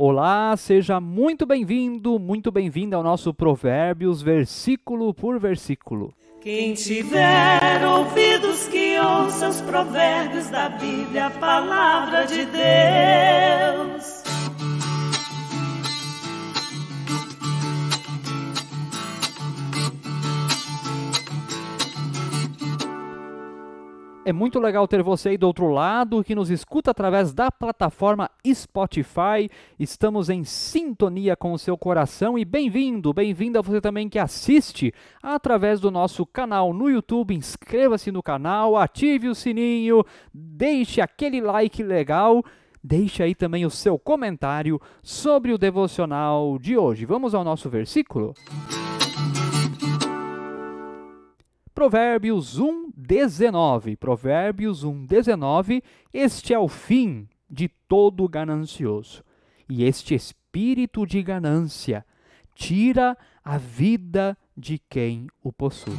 Olá, seja muito bem-vindo, muito bem-vinda ao nosso Provérbios, versículo por versículo. Quem tiver ouvidos que ouça os provérbios da Bíblia, a palavra de Deus. É muito legal ter você aí do outro lado que nos escuta através da plataforma Spotify. Estamos em sintonia com o seu coração e bem-vindo, bem-vinda você também que assiste através do nosso canal no YouTube. Inscreva-se no canal, ative o sininho, deixe aquele like legal. Deixe aí também o seu comentário sobre o devocional de hoje. Vamos ao nosso versículo? Provérbios 1, 19. Provérbios 1, 19. Este é o fim de todo ganancioso, e este espírito de ganância tira a vida de quem o possui.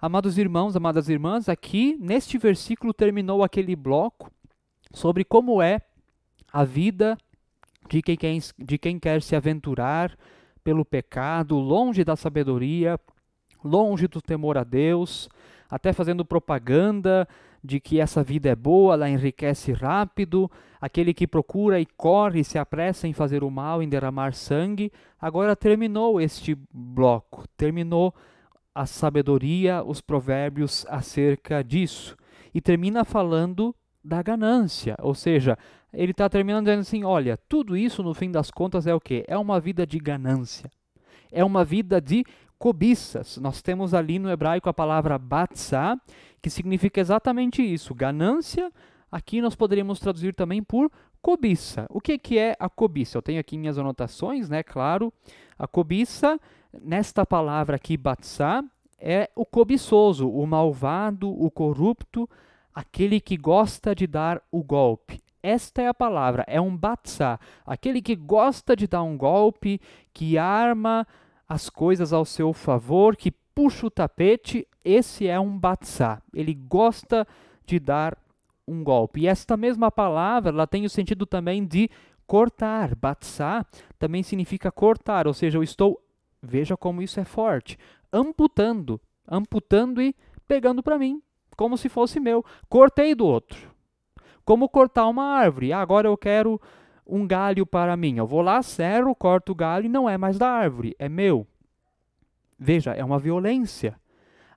Amados irmãos, amadas irmãs, aqui neste versículo terminou aquele bloco sobre como é a vida de quem, de quem quer se aventurar pelo pecado, longe da sabedoria, longe do temor a Deus, até fazendo propaganda de que essa vida é boa, ela enriquece rápido, aquele que procura e corre se apressa em fazer o mal, em derramar sangue. Agora terminou este bloco, terminou a sabedoria, os provérbios acerca disso. E termina falando da ganância, ou seja, ele está terminando dizendo assim: olha, tudo isso no fim das contas é o que? É uma vida de ganância, é uma vida de cobiças. Nós temos ali no hebraico a palavra batzá, que significa exatamente isso, ganância. Aqui nós poderíamos traduzir também por cobiça. O que, que é a cobiça? Eu tenho aqui minhas anotações, né? Claro. A cobiça, nesta palavra aqui, batzá, é o cobiçoso, o malvado, o corrupto, aquele que gosta de dar o golpe. Esta é a palavra, é um batzá, aquele que gosta de dar um golpe, que arma as coisas ao seu favor, que puxa o tapete, esse é um batzá. Ele gosta de dar um golpe. E esta mesma palavra, ela tem o sentido também de cortar. Batzá também significa cortar, ou seja, eu estou, veja como isso é forte, amputando, amputando e pegando para mim, como se fosse meu. Cortei do outro. Como cortar uma árvore. Ah, agora eu quero um galho para mim. Eu vou lá, serro, corto o galho e não é mais da árvore, é meu. Veja, é uma violência.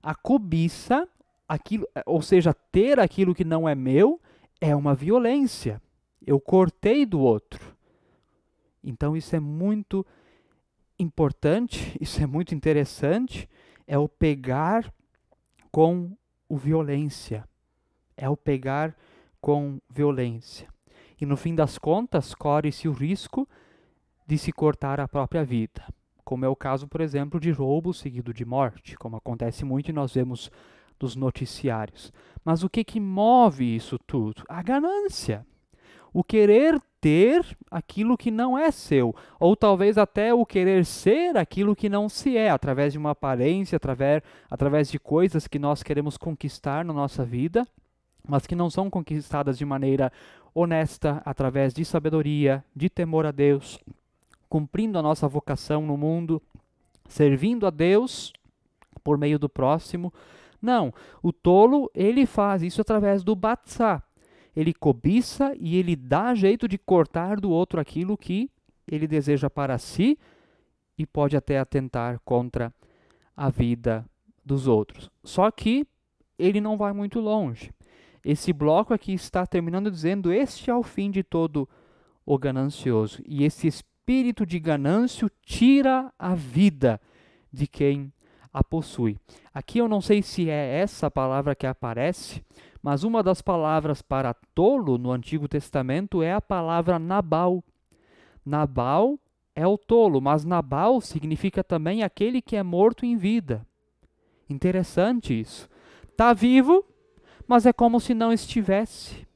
A cobiça, aquilo, ou seja, ter aquilo que não é meu, é uma violência. Eu cortei do outro. Então isso é muito importante, isso é muito interessante, é o pegar com o violência. É o pegar com violência. E no fim das contas, corre-se o risco de se cortar a própria vida, como é o caso, por exemplo, de roubo seguido de morte, como acontece muito e nós vemos nos noticiários. Mas o que que move isso tudo? A ganância. O querer ter aquilo que não é seu, ou talvez até o querer ser aquilo que não se é, através de uma aparência, através, através de coisas que nós queremos conquistar na nossa vida mas que não são conquistadas de maneira honesta, através de sabedoria, de temor a Deus, cumprindo a nossa vocação no mundo, servindo a Deus por meio do próximo. Não, o tolo, ele faz isso através do batzá. Ele cobiça e ele dá jeito de cortar do outro aquilo que ele deseja para si e pode até atentar contra a vida dos outros. Só que ele não vai muito longe. Esse bloco aqui está terminando dizendo: Este é o fim de todo o ganancioso. E esse espírito de ganância tira a vida de quem a possui. Aqui eu não sei se é essa palavra que aparece, mas uma das palavras para tolo no Antigo Testamento é a palavra Nabal. Nabal é o tolo, mas Nabal significa também aquele que é morto em vida. Interessante isso. Está vivo, mas é como se não estivesse.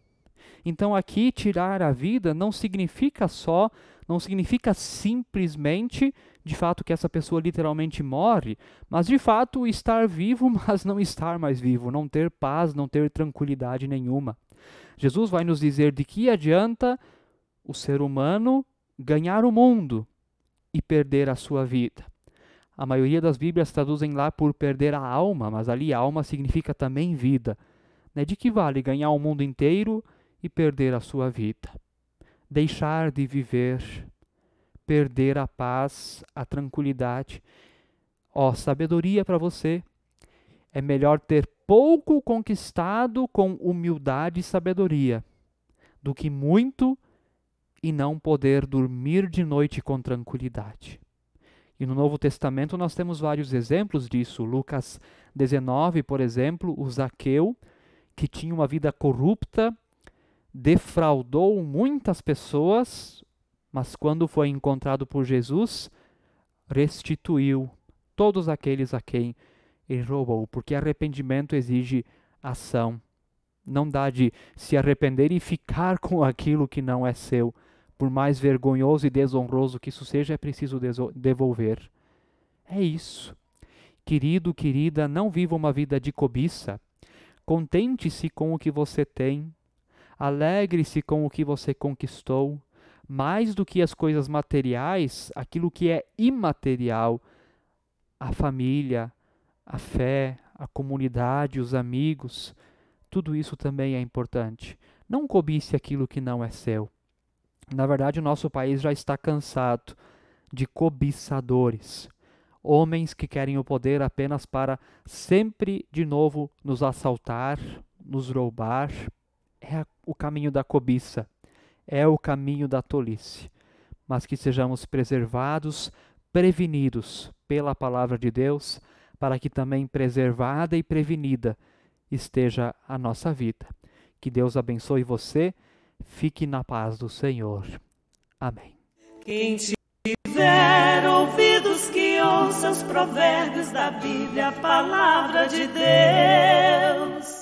Então aqui tirar a vida não significa só, não significa simplesmente de fato que essa pessoa literalmente morre, mas de fato estar vivo, mas não estar mais vivo, não ter paz, não ter tranquilidade nenhuma. Jesus vai nos dizer de que adianta o ser humano ganhar o mundo e perder a sua vida. A maioria das Bíblias traduzem lá por perder a alma, mas ali alma significa também vida. Né? De que vale ganhar o mundo inteiro e perder a sua vida? Deixar de viver, perder a paz, a tranquilidade. Ó, sabedoria para você. É melhor ter pouco conquistado com humildade e sabedoria do que muito e não poder dormir de noite com tranquilidade. E no Novo Testamento nós temos vários exemplos disso. Lucas 19, por exemplo, o Zaqueu, que tinha uma vida corrupta, defraudou muitas pessoas, mas quando foi encontrado por Jesus, restituiu todos aqueles a quem ele roubou, porque arrependimento exige ação. Não dá de se arrepender e ficar com aquilo que não é seu por mais vergonhoso e desonroso que isso seja, é preciso devolver. É isso. Querido, querida, não viva uma vida de cobiça. Contente-se com o que você tem. Alegre-se com o que você conquistou. Mais do que as coisas materiais, aquilo que é imaterial, a família, a fé, a comunidade, os amigos, tudo isso também é importante. Não cobice aquilo que não é seu. Na verdade, o nosso país já está cansado de cobiçadores, homens que querem o poder apenas para sempre de novo nos assaltar, nos roubar. É o caminho da cobiça, é o caminho da tolice. Mas que sejamos preservados, prevenidos pela palavra de Deus, para que também preservada e prevenida esteja a nossa vida. Que Deus abençoe você Fique na paz do Senhor. Amém. Quem tiver ouvidos que ouça os provérbios da Bíblia, a palavra de Deus.